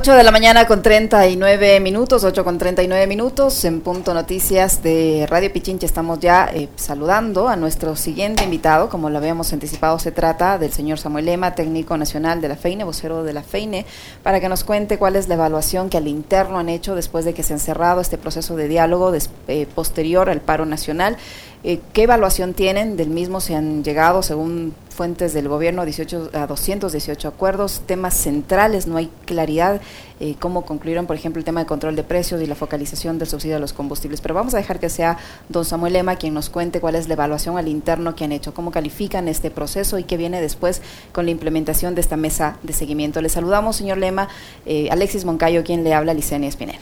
8 de la mañana con 39 minutos, 8 con 39 minutos, en Punto Noticias de Radio Pichincha estamos ya eh, saludando a nuestro siguiente invitado, como lo habíamos anticipado, se trata del señor Samuel Lema, técnico nacional de la FEINE, vocero de la FEINE, para que nos cuente cuál es la evaluación que al interno han hecho después de que se han cerrado este proceso de diálogo eh, posterior al paro nacional. Eh, ¿Qué evaluación tienen del mismo? Se han llegado, según fuentes del gobierno, 18, a 218 acuerdos, temas centrales, no hay claridad eh, cómo concluyeron, por ejemplo, el tema de control de precios y la focalización del subsidio a los combustibles. Pero vamos a dejar que sea don Samuel Lema quien nos cuente cuál es la evaluación al interno que han hecho, cómo califican este proceso y qué viene después con la implementación de esta mesa de seguimiento. Le saludamos, señor Lema, eh, Alexis Moncayo, quien le habla, Licenia Espinel.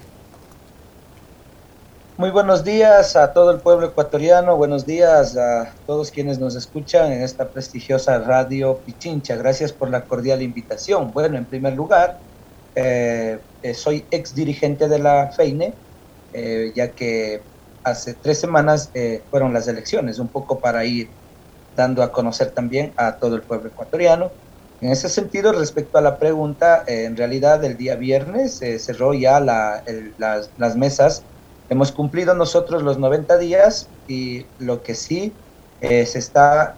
Muy buenos días a todo el pueblo ecuatoriano, buenos días a todos quienes nos escuchan en esta prestigiosa radio Pichincha. Gracias por la cordial invitación. Bueno, en primer lugar, eh, eh, soy ex dirigente de la FEINE, eh, ya que hace tres semanas fueron las elecciones, un poco para ir dando a conocer también a todo el pueblo ecuatoriano. En ese sentido, respecto a la pregunta, en realidad el día viernes cerró ya las mesas Hemos cumplido nosotros los 90 días y lo que sí eh, se está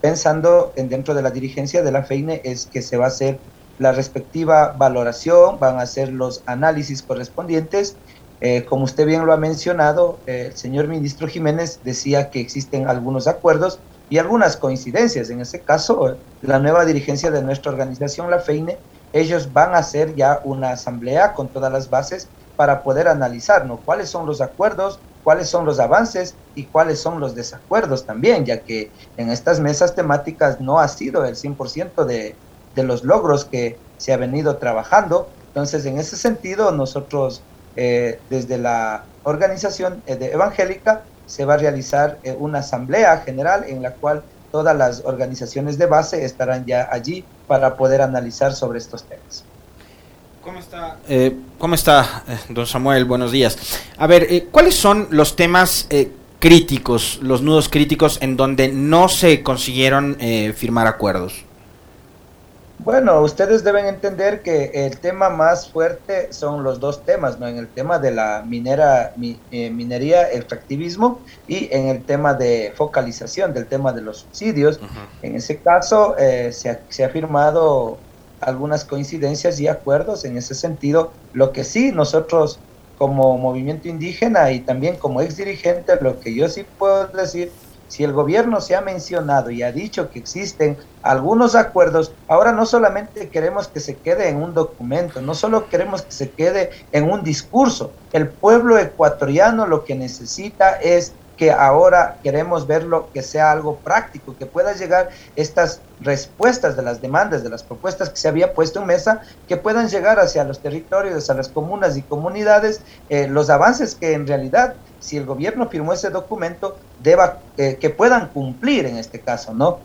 pensando en dentro de la dirigencia de la FEINE es que se va a hacer la respectiva valoración, van a hacer los análisis correspondientes. Eh, como usted bien lo ha mencionado, eh, el señor ministro Jiménez decía que existen algunos acuerdos y algunas coincidencias. En ese caso, la nueva dirigencia de nuestra organización, la FEINE, ellos van a hacer ya una asamblea con todas las bases para poder analizar ¿no? cuáles son los acuerdos, cuáles son los avances y cuáles son los desacuerdos también, ya que en estas mesas temáticas no ha sido el 100% de, de los logros que se ha venido trabajando. Entonces, en ese sentido, nosotros eh, desde la organización eh, de evangélica se va a realizar eh, una asamblea general en la cual todas las organizaciones de base estarán ya allí para poder analizar sobre estos temas. ¿Cómo está, eh, ¿cómo está eh, don Samuel? Buenos días. A ver, eh, ¿cuáles son los temas críticos, los nudos críticos en donde no se consiguieron firmar acuerdos? Bueno, ustedes deben entender que el tema más fuerte son los dos temas, ¿no? En el tema de la minera, minería, extractivismo y en el tema de focalización del tema de los subsidios. En ese caso se, ha, se ha firmado algunas coincidencias y acuerdos en ese sentido. Lo que sí, nosotros como movimiento indígena y también como ex dirigente, lo que yo sí puedo decir, si el gobierno se ha mencionado y ha dicho que existen algunos acuerdos, ahora no solamente queremos que se quede en un documento, no solo queremos que se quede en un discurso, el pueblo ecuatoriano lo que necesita es que ahora queremos verlo que sea algo práctico, que pueda llegar estas respuestas de las demandas, de las propuestas que se había puesto en mesa, que puedan llegar hacia los territorios, hacia las comunas y comunidades, eh, los avances que en realidad, si el gobierno firmó ese documento, deba, eh, que puedan cumplir en este caso, ¿no?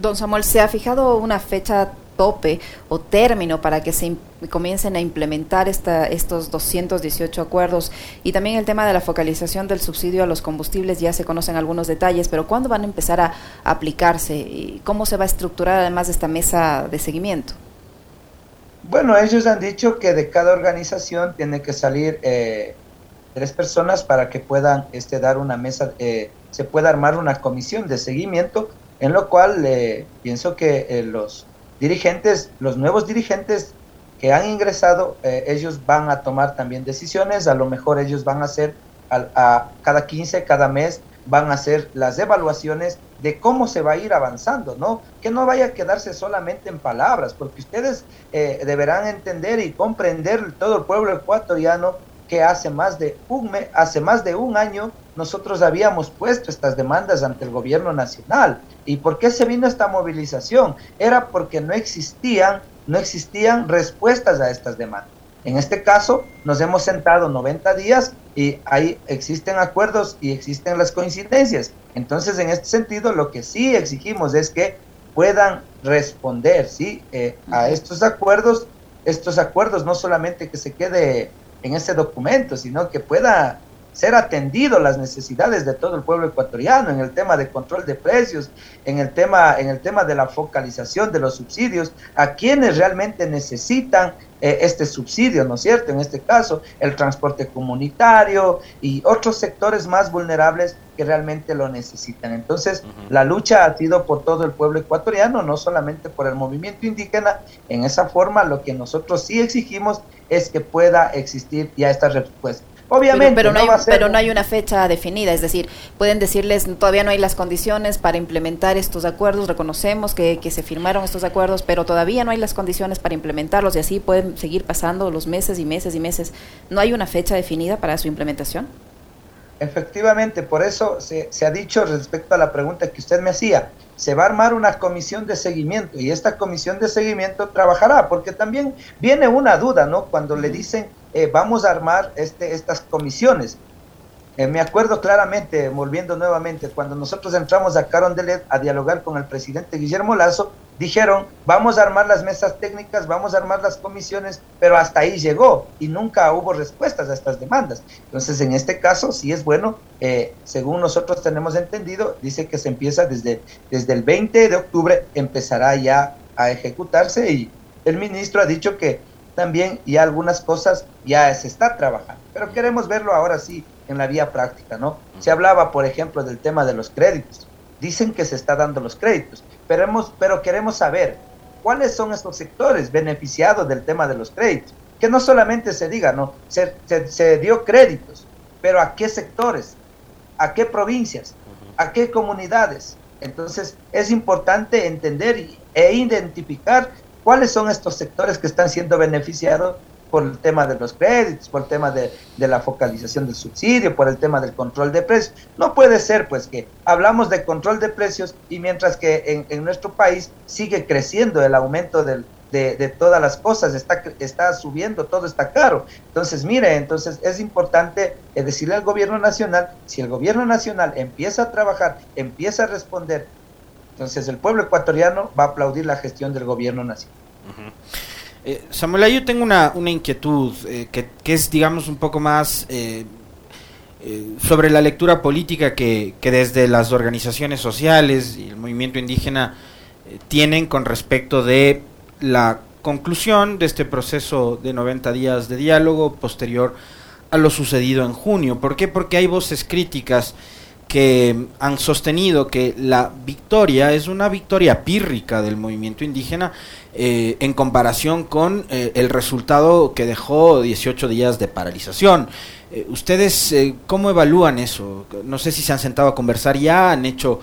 Don Samuel, ¿se ha fijado una fecha tope o término para que se comiencen a implementar esta, estos 218 acuerdos y también el tema de la focalización del subsidio a los combustibles ya se conocen algunos detalles, pero ¿cuándo van a empezar a, aplicarse y cómo se va a estructurar además de esta mesa de seguimiento? Bueno, ellos han dicho que de cada organización tiene que salir eh, tres personas para que puedan este, dar una mesa, eh, se pueda armar una comisión de seguimiento, en lo cual eh, pienso que los dirigentes, los nuevos dirigentes que han ingresado, eh, ellos van a tomar también decisiones, a lo mejor ellos van a hacer a, cada 15, cada mes, van a hacer las evaluaciones de cómo se va a ir avanzando, ¿no? Que no vaya a quedarse solamente en palabras, porque ustedes eh, deberán entender y comprender todo el pueblo ecuatoriano que hace más de un hace más de un año nosotros habíamos puesto estas demandas ante el gobierno nacional. ¿Y por qué se vino esta movilización? Era porque no existían, no existían respuestas a estas demandas. En este caso, nos hemos sentado 90 días y ahí existen acuerdos y existen las coincidencias. Entonces, en este sentido, lo que sí exigimos es que puedan responder ¿sí? Eh, a estos acuerdos, estos acuerdos no solamente que se quede en ese documento, sino que pueda ser atendido las necesidades de todo el pueblo ecuatoriano en el tema de control de precios, en el tema, en el tema de la focalización de los subsidios, a quienes realmente necesitan eh, este subsidio, ¿no es cierto? En este caso, el transporte comunitario y otros sectores más vulnerables que realmente lo necesitan. Entonces, la lucha ha sido por todo el pueblo ecuatoriano, no solamente por el movimiento indígena. En esa forma, lo que nosotros sí exigimos es que pueda existir ya esta respuesta. Obviamente, pero, no, hay, pero no hay una fecha definida, es decir, pueden decirles todavía no hay las condiciones para implementar estos acuerdos, reconocemos que, que se firmaron estos acuerdos, pero todavía no hay las condiciones para implementarlos y así pueden seguir pasando los meses y meses y meses. ¿No hay una fecha definida para su implementación? Efectivamente, por eso se, se, ha dicho respecto a la pregunta que usted me hacía, se va a armar una comisión de seguimiento y esta comisión de seguimiento trabajará, porque también viene una duda, ¿no? Cuando le dicen eh, vamos a armar este, estas comisiones. Eh, me acuerdo claramente, volviendo nuevamente, cuando nosotros entramos a Carondelet a dialogar con el presidente Guillermo Lazo, dijeron, vamos a armar las mesas técnicas, vamos a armar las comisiones, pero hasta ahí llegó y nunca hubo respuestas a estas demandas. Entonces, en este caso, sí es bueno, eh, según nosotros tenemos entendido, dice que se empieza desde, desde el 20 de octubre, empezará ya a ejecutarse y el ministro ha dicho que también y algunas cosas ya se está trabajando. Pero queremos verlo ahora sí en la vía práctica, ¿no? Se hablaba, por ejemplo, del tema de los créditos. Dicen que se está dando los créditos, pero, hemos, pero queremos saber cuáles son estos sectores beneficiados del tema de los créditos. Que no solamente se diga, ¿no? Se, se, dio créditos, pero ¿a qué sectores? ¿A qué provincias? ¿A qué comunidades? Entonces es importante entender e identificar ¿Cuáles son estos sectores que están siendo beneficiados por el tema de los créditos, por el tema de, la focalización del subsidio, por el tema del control de precios? No puede ser pues que hablamos de control de precios y mientras que en, nuestro país sigue creciendo el aumento de, todas las cosas, está, está subiendo, todo está caro. Entonces, mire, entonces es importante eh, decirle al gobierno nacional, si el gobierno nacional empieza a trabajar, empieza a responder entonces el pueblo ecuatoriano va a aplaudir la gestión del gobierno nacional. Eh, Samuel, yo tengo una, inquietud eh, que, es, digamos, un poco más eh, sobre la lectura política que, desde las organizaciones sociales y el movimiento indígena tienen con respecto de la conclusión de este proceso de 90 días de diálogo posterior a lo sucedido en junio. ¿Por qué? Porque hay voces críticas que han sostenido que la victoria es una victoria pírrica del movimiento indígena eh, en comparación con eh, el resultado que dejó 18 días de paralización. Eh, ¿Ustedes cómo evalúan eso? No sé si se han sentado a conversar ya, han hecho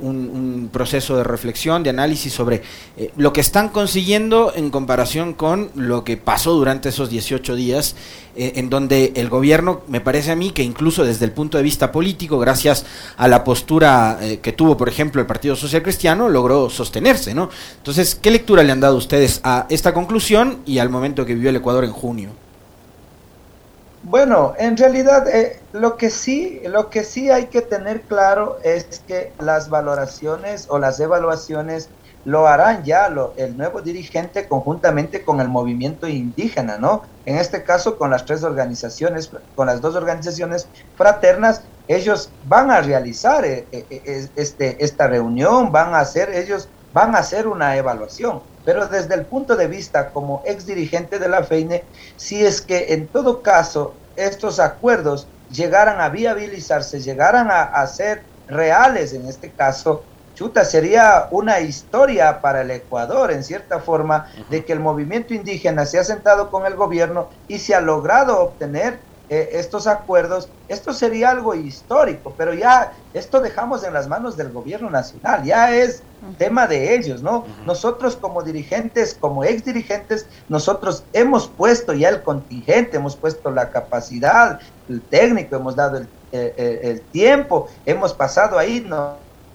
un, proceso de reflexión, de análisis sobre lo que están consiguiendo en comparación con lo que pasó durante esos 18 días, en donde el gobierno, me parece a mí, que incluso desde el punto de vista político, gracias a la postura que tuvo, por ejemplo, el Partido Social Cristiano, logró sostenerse, ¿no? Entonces, ¿qué lectura le han dado ustedes a esta conclusión y al momento que vivió el Ecuador en junio? Bueno, en realidad eh, lo que sí, lo que sí hay que tener claro es que las valoraciones o las evaluaciones lo harán ya lo, el nuevo dirigente conjuntamente con el movimiento indígena, ¿no? En este caso con las tres organizaciones, con las dos organizaciones fraternas, ellos van a realizar eh, eh, este, esta reunión, van a hacer, ellos van a hacer una evaluación. Pero desde el punto de vista como ex dirigente de la FEINE, si es que en todo caso estos acuerdos llegaran a viabilizarse, llegaran a, ser reales en este caso, chuta, sería una historia para el Ecuador, en cierta forma, de que el movimiento indígena se ha sentado con el gobierno y se ha logrado obtener eh, estos acuerdos, esto sería algo histórico, pero ya esto dejamos en las manos del gobierno nacional, ya es tema de ellos, ¿no? Nosotros como dirigentes, como ex dirigentes, nosotros hemos puesto ya el contingente, hemos puesto la capacidad, el técnico, hemos dado el, eh, eh, el, tiempo, hemos pasado ahí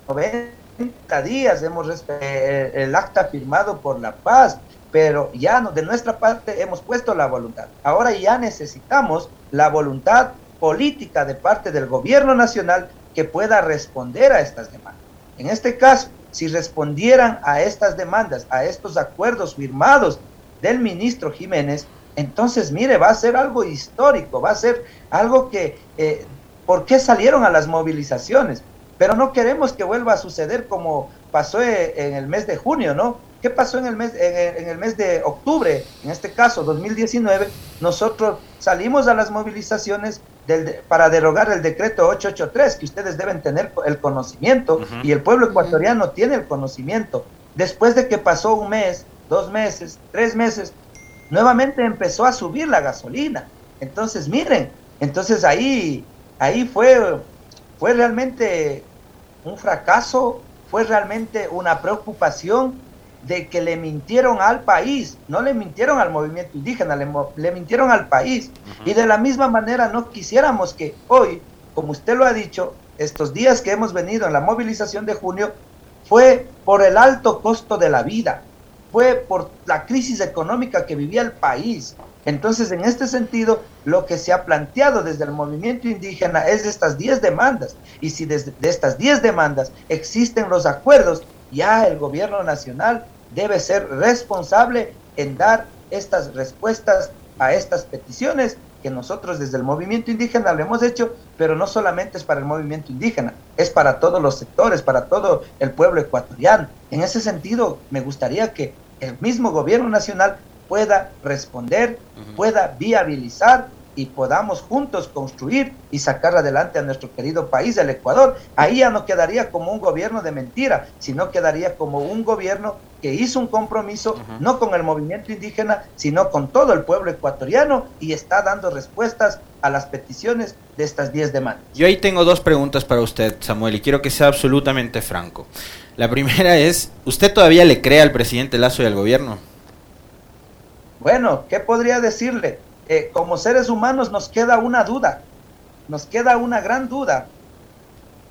90 días, hemos el acta firmado por la paz, pero ya no, de nuestra parte hemos puesto la voluntad. Ahora ya necesitamos la voluntad política de parte del gobierno nacional que pueda responder a estas demandas. En este caso, si respondieran a estas demandas, a estos acuerdos firmados del ministro Jiménez, Entonces, mire, va a ser algo histórico, va a ser algo que, eh, ¿por qué salieron a las movilizaciones? Pero no queremos que vuelva a suceder como pasó eh, en el mes de junio, ¿no? ¿Qué pasó en el mes, en el, mes de octubre, en este caso 2019? Nosotros salimos a las movilizaciones del, para derogar el decreto 883, que ustedes deben tener el conocimiento y el pueblo ecuatoriano tiene el conocimiento. Después de que pasó un mes, dos meses, tres meses, nuevamente empezó a subir la gasolina. Entonces, miren, entonces ahí, ahí fue, fue realmente un fracaso, fue realmente una preocupación de que le mintieron al país, no le mintieron al movimiento indígena, le, mintieron al país. Y de la misma manera no quisiéramos que hoy, como usted lo ha dicho, estos días que hemos venido en la movilización de junio, fue por el alto costo de la vida, fue por la crisis económica que vivía el país. Entonces, en este sentido, lo que se ha planteado desde el movimiento indígena es estas 10 demandas. Y si desde de estas 10 demandas existen los acuerdos, ya el gobierno nacional debe ser responsable en dar estas respuestas a estas peticiones que nosotros desde el movimiento indígena lo hemos hecho, pero no solamente es para el movimiento indígena, es para todos los sectores, para todo el pueblo ecuatoriano. En ese sentido, me gustaría que el mismo gobierno nacional pueda responder, pueda viabilizar y podamos juntos construir y sacar adelante a nuestro querido país, el Ecuador. Ahí ya no quedaría como un gobierno de mentira, sino quedaría como un gobierno que hizo un compromiso no con el movimiento indígena, sino con todo el pueblo ecuatoriano y está dando respuestas a las peticiones de estas 10 demandas. Yo ahí tengo dos preguntas para usted, Samuel, y quiero que sea absolutamente franco. La primera es, ¿usted todavía le cree al presidente Lazo y al gobierno? Bueno, ¿qué podría decirle? Eh, como seres humanos nos queda una duda, nos queda una gran duda,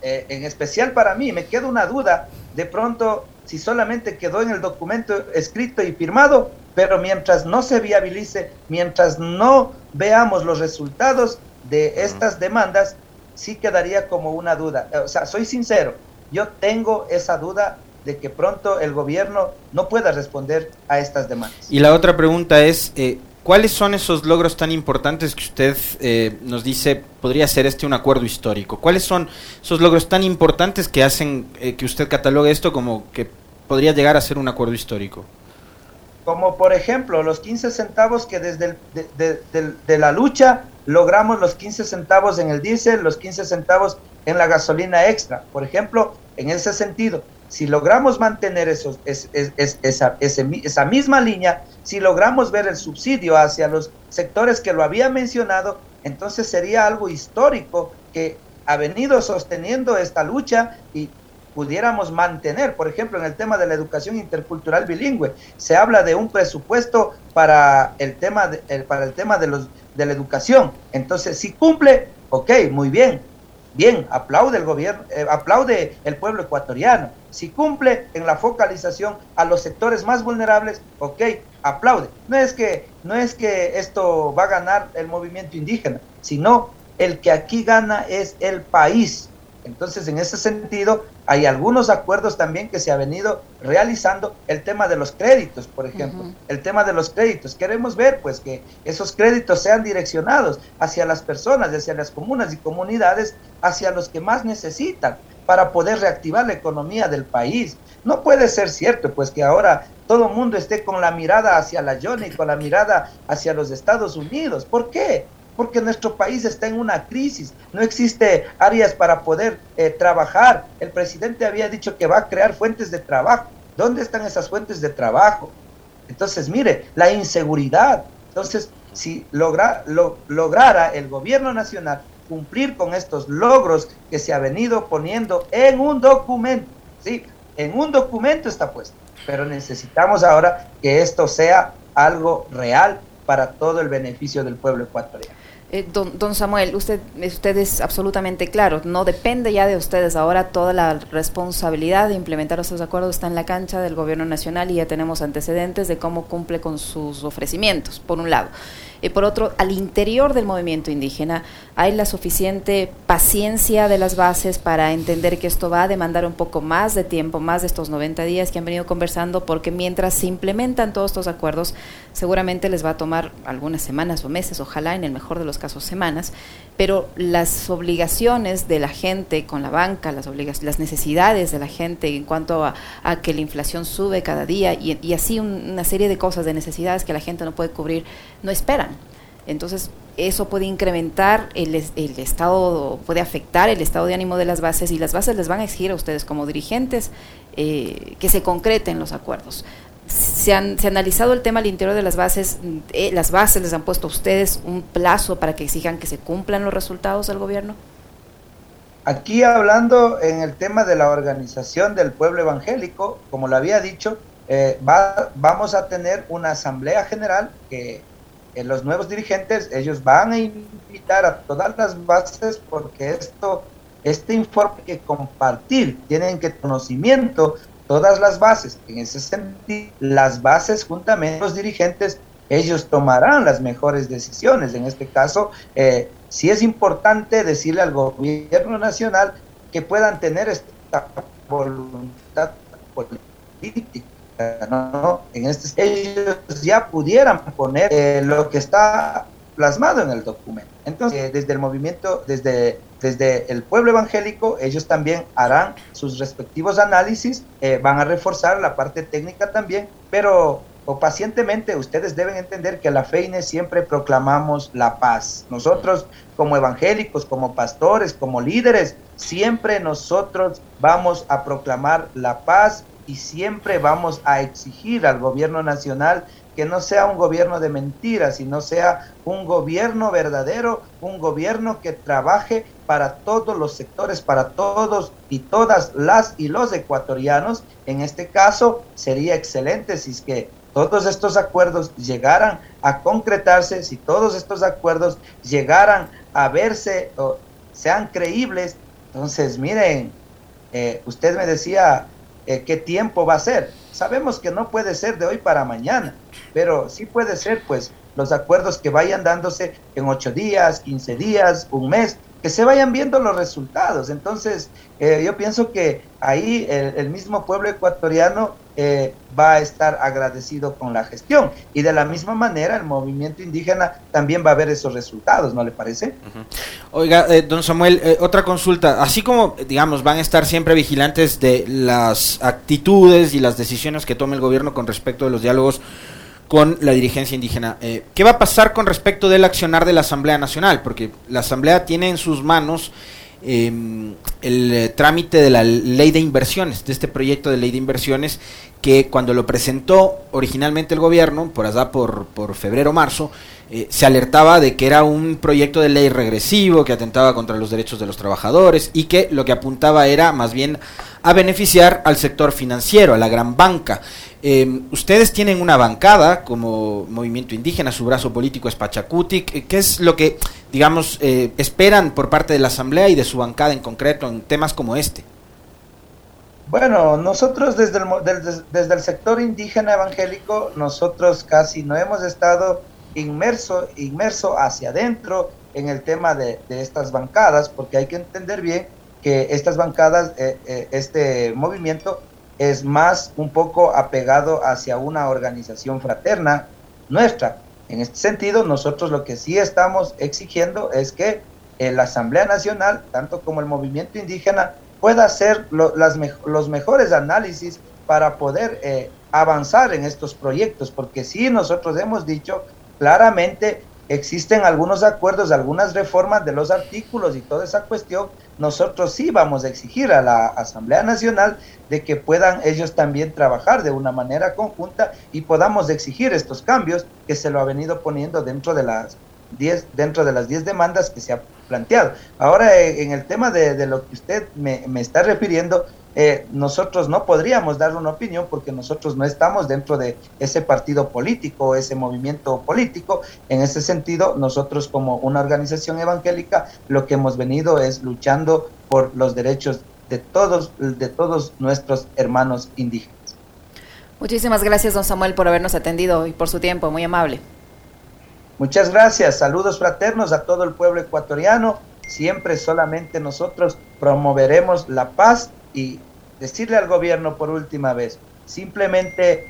eh, en especial para mí, me queda una duda de pronto si solamente quedó en el documento escrito y firmado, pero mientras no se viabilice, mientras no veamos los resultados de estas demandas, sí quedaría como una duda. O sea, soy sincero, yo tengo esa duda de que pronto el gobierno no pueda responder a estas demandas. Y la otra pregunta es, eh, ¿Cuáles son esos logros tan importantes que usted eh, nos dice podría ser este un acuerdo histórico? ¿Cuáles son esos logros tan importantes que hacen eh, que usted catalogue esto como que podría llegar a ser un acuerdo histórico? Como por ejemplo los 15 centavos que desde de, la lucha logramos los 15 centavos en el diésel, los 15 centavos en la gasolina extra. Por ejemplo, en ese sentido, si logramos mantener esos, esa, esa misma línea, si logramos ver el subsidio hacia los sectores que lo había mencionado, entonces sería algo histórico que ha venido sosteniendo esta lucha y pudiéramos mantener, por ejemplo, en el tema de la educación intercultural bilingüe, se habla de un presupuesto para el tema de, para el tema de los de la educación. Entonces, si cumple, ok, muy bien, Bien, aplaude el gobierno, eh, aplaude el pueblo ecuatoriano. Si cumple en la focalización a los sectores más vulnerables, ok, aplaude. No es que, no es que esto va a ganar el movimiento indígena, sino el que aquí gana es el país. Entonces, en ese sentido, hay algunos acuerdos también que se ha venido realizando. El tema de los créditos, por ejemplo, el tema de los créditos. Queremos ver, pues, que esos créditos sean direccionados hacia las personas, hacia las comunas y comunidades, hacia los que más necesitan para poder reactivar la economía del país. No puede ser cierto, pues, que ahora todo el mundo esté con la mirada hacia la Johnny, con la mirada hacia los Estados Unidos. ¿Por qué? Porque nuestro país está en una crisis, no existe áreas para poder eh, trabajar. El presidente había dicho que va a crear fuentes de trabajo. ¿Dónde están esas fuentes de trabajo? Entonces, mire, la inseguridad. Entonces, si logra, lo, lograra el gobierno nacional cumplir con estos logros que se ha venido poniendo en un documento, ¿sí? En un documento está puesto, pero necesitamos ahora que esto sea algo real para todo el beneficio del pueblo ecuatoriano. Eh, don, Samuel, usted, usted es absolutamente claro, no depende ya de ustedes. Ahora toda la responsabilidad de implementar estos acuerdos está en la cancha del gobierno nacional y ya tenemos antecedentes de cómo cumple con sus ofrecimientos, por un lado. Y por otro, al interior del movimiento indígena hay la suficiente paciencia de las bases para entender que esto va a demandar un poco más de tiempo, más de estos 90 días que han venido conversando, porque mientras se implementan todos estos acuerdos, seguramente les va a tomar algunas semanas o meses, ojalá en el mejor de los casos semanas, pero las obligaciones de la gente con la banca, las, las necesidades de la gente en cuanto a, que la inflación sube cada día y, así una serie de cosas, de necesidades que la gente no puede cubrir, no esperan. Entonces, eso puede incrementar el, el, estado, puede afectar el estado de ánimo de las bases y las bases les van a exigir a ustedes como dirigentes eh, que se concreten los acuerdos. Se, han, se ha analizado el tema al interior de las bases, eh, las bases les han puesto a ustedes un plazo para que exijan que se cumplan los resultados del gobierno. Aquí hablando en el tema de la organización del pueblo evangélico, como lo había dicho, eh, va, vamos a tener una asamblea general que los nuevos dirigentes, ellos van a invitar a todas las bases porque esto, este informe que compartir, tienen que conocimiento todas las bases. En ese sentido, las bases juntamente los dirigentes, ellos tomarán las mejores decisiones. En este caso, eh, sí es importante decirle al gobierno nacional que puedan tener esta voluntad política ¿no? En este, ellos ya pudieran poner eh, lo que está plasmado en el documento. Entonces, eh, desde el movimiento, desde, desde el pueblo evangélico, ellos también harán sus respectivos análisis, eh, van a reforzar la parte técnica también, pero pacientemente ustedes deben entender que la FEINE siempre proclamamos la paz. Nosotros como evangélicos, como pastores, como líderes, siempre nosotros vamos a proclamar la paz y siempre vamos a exigir al gobierno nacional que no sea un gobierno de mentiras, sino sea un gobierno verdadero, un gobierno que trabaje para todos los sectores, para todos y todas las y los ecuatorianos. En este caso, sería excelente si es que todos estos acuerdos llegaran a concretarse, si todos estos acuerdos llegaran a verse o sean creíbles. Entonces, miren, eh, usted me decía eh, qué tiempo va a ser. Sabemos que no puede ser de hoy para mañana, pero sí puede ser pues los acuerdos que vayan dándose en ocho días, quince días, un mes, que se vayan viendo los resultados. Entonces, eh, yo pienso que ahí el, mismo pueblo ecuatoriano eh, va a estar agradecido con la gestión. Y de la misma manera, el movimiento indígena también va a ver esos resultados, ¿no le parece? Oiga, eh, don Samuel, otra consulta. Así como, digamos, van a estar siempre vigilantes de las actitudes y las decisiones que tome el gobierno con respecto de los diálogos con la dirigencia indígena. Eh, ¿Qué va a pasar con respecto del accionar de la Asamblea Nacional? Porque la Asamblea tiene en sus manos em, el eh, trámite de la ley de inversiones, de este proyecto de ley de inversiones, que cuando lo presentó originalmente el gobierno, por allá por, por febrero-marzo, eh, se alertaba de que era un proyecto de ley regresivo, que atentaba contra los derechos de los trabajadores y que lo que apuntaba era más bien a beneficiar al sector financiero, a la gran banca. Em, ustedes tienen una bancada como movimiento indígena, su brazo político es Pachacutic. ¿Qué es lo que, digamos, eh, esperan por parte de la Asamblea y de su bancada en concreto en temas como este? Bueno, nosotros desde el, desde, el sector indígena evangélico, nosotros casi no hemos estado inmerso, inmerso hacia adentro en el tema de, estas bancadas, porque hay que entender bien que estas bancadas, eh, eh, este movimiento es más un poco apegado hacia una organización fraterna nuestra. En este sentido, nosotros lo que sí estamos exigiendo es que la Asamblea Nacional, tanto como el movimiento indígena, pueda hacer los mejores análisis para poder eh, avanzar en estos proyectos, porque sí nosotros hemos dicho claramente existen algunos acuerdos, algunas reformas de los artículos y toda esa cuestión, nosotros sí vamos a exigir a la Asamblea Nacional de que puedan ellos también trabajar de una manera conjunta y podamos exigir estos cambios que se lo ha venido poniendo dentro de las 10 dentro de las 10 demandas que se ha planteado. Ahora, eh, en el tema de, lo que usted me, está refiriendo, eh, nosotros no podríamos dar una opinión porque nosotros no estamos dentro de ese partido político, ese movimiento político. En ese sentido, nosotros como una organización evangélica, lo que hemos venido es luchando por los derechos de todos, de todos nuestros hermanos indígenas. Muchísimas gracias, don Samuel, por habernos atendido y por su tiempo, muy amable. Muchas gracias, saludos fraternos a todo el pueblo ecuatoriano. Siempre solamente nosotros promoveremos la paz y decirle al gobierno por última vez, simplemente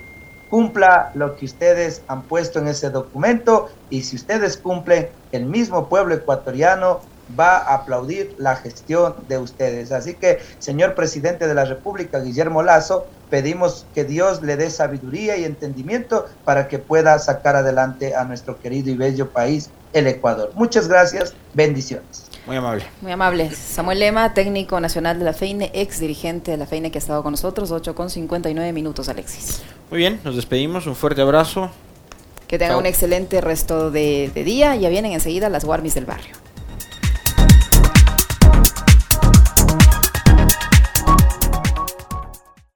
cumpla lo que ustedes han puesto en ese documento y si ustedes cumplen, el mismo pueblo ecuatoriano va a aplaudir la gestión de ustedes. Así que, señor presidente de la República, Guillermo Lazo, pedimos que Dios le dé sabiduría y entendimiento para que pueda sacar adelante a nuestro querido y bello país, el Ecuador. Muchas gracias, bendiciones. Muy amable. Muy amable. Samuel Lema, técnico nacional de la FEINE, ex dirigente de la FEINE que ha estado con nosotros, 8 con 59 minutos, Alexis. Muy bien, nos despedimos, un fuerte abrazo. Que tenga un excelente resto de, de día, ya vienen enseguida las Warmis del barrio.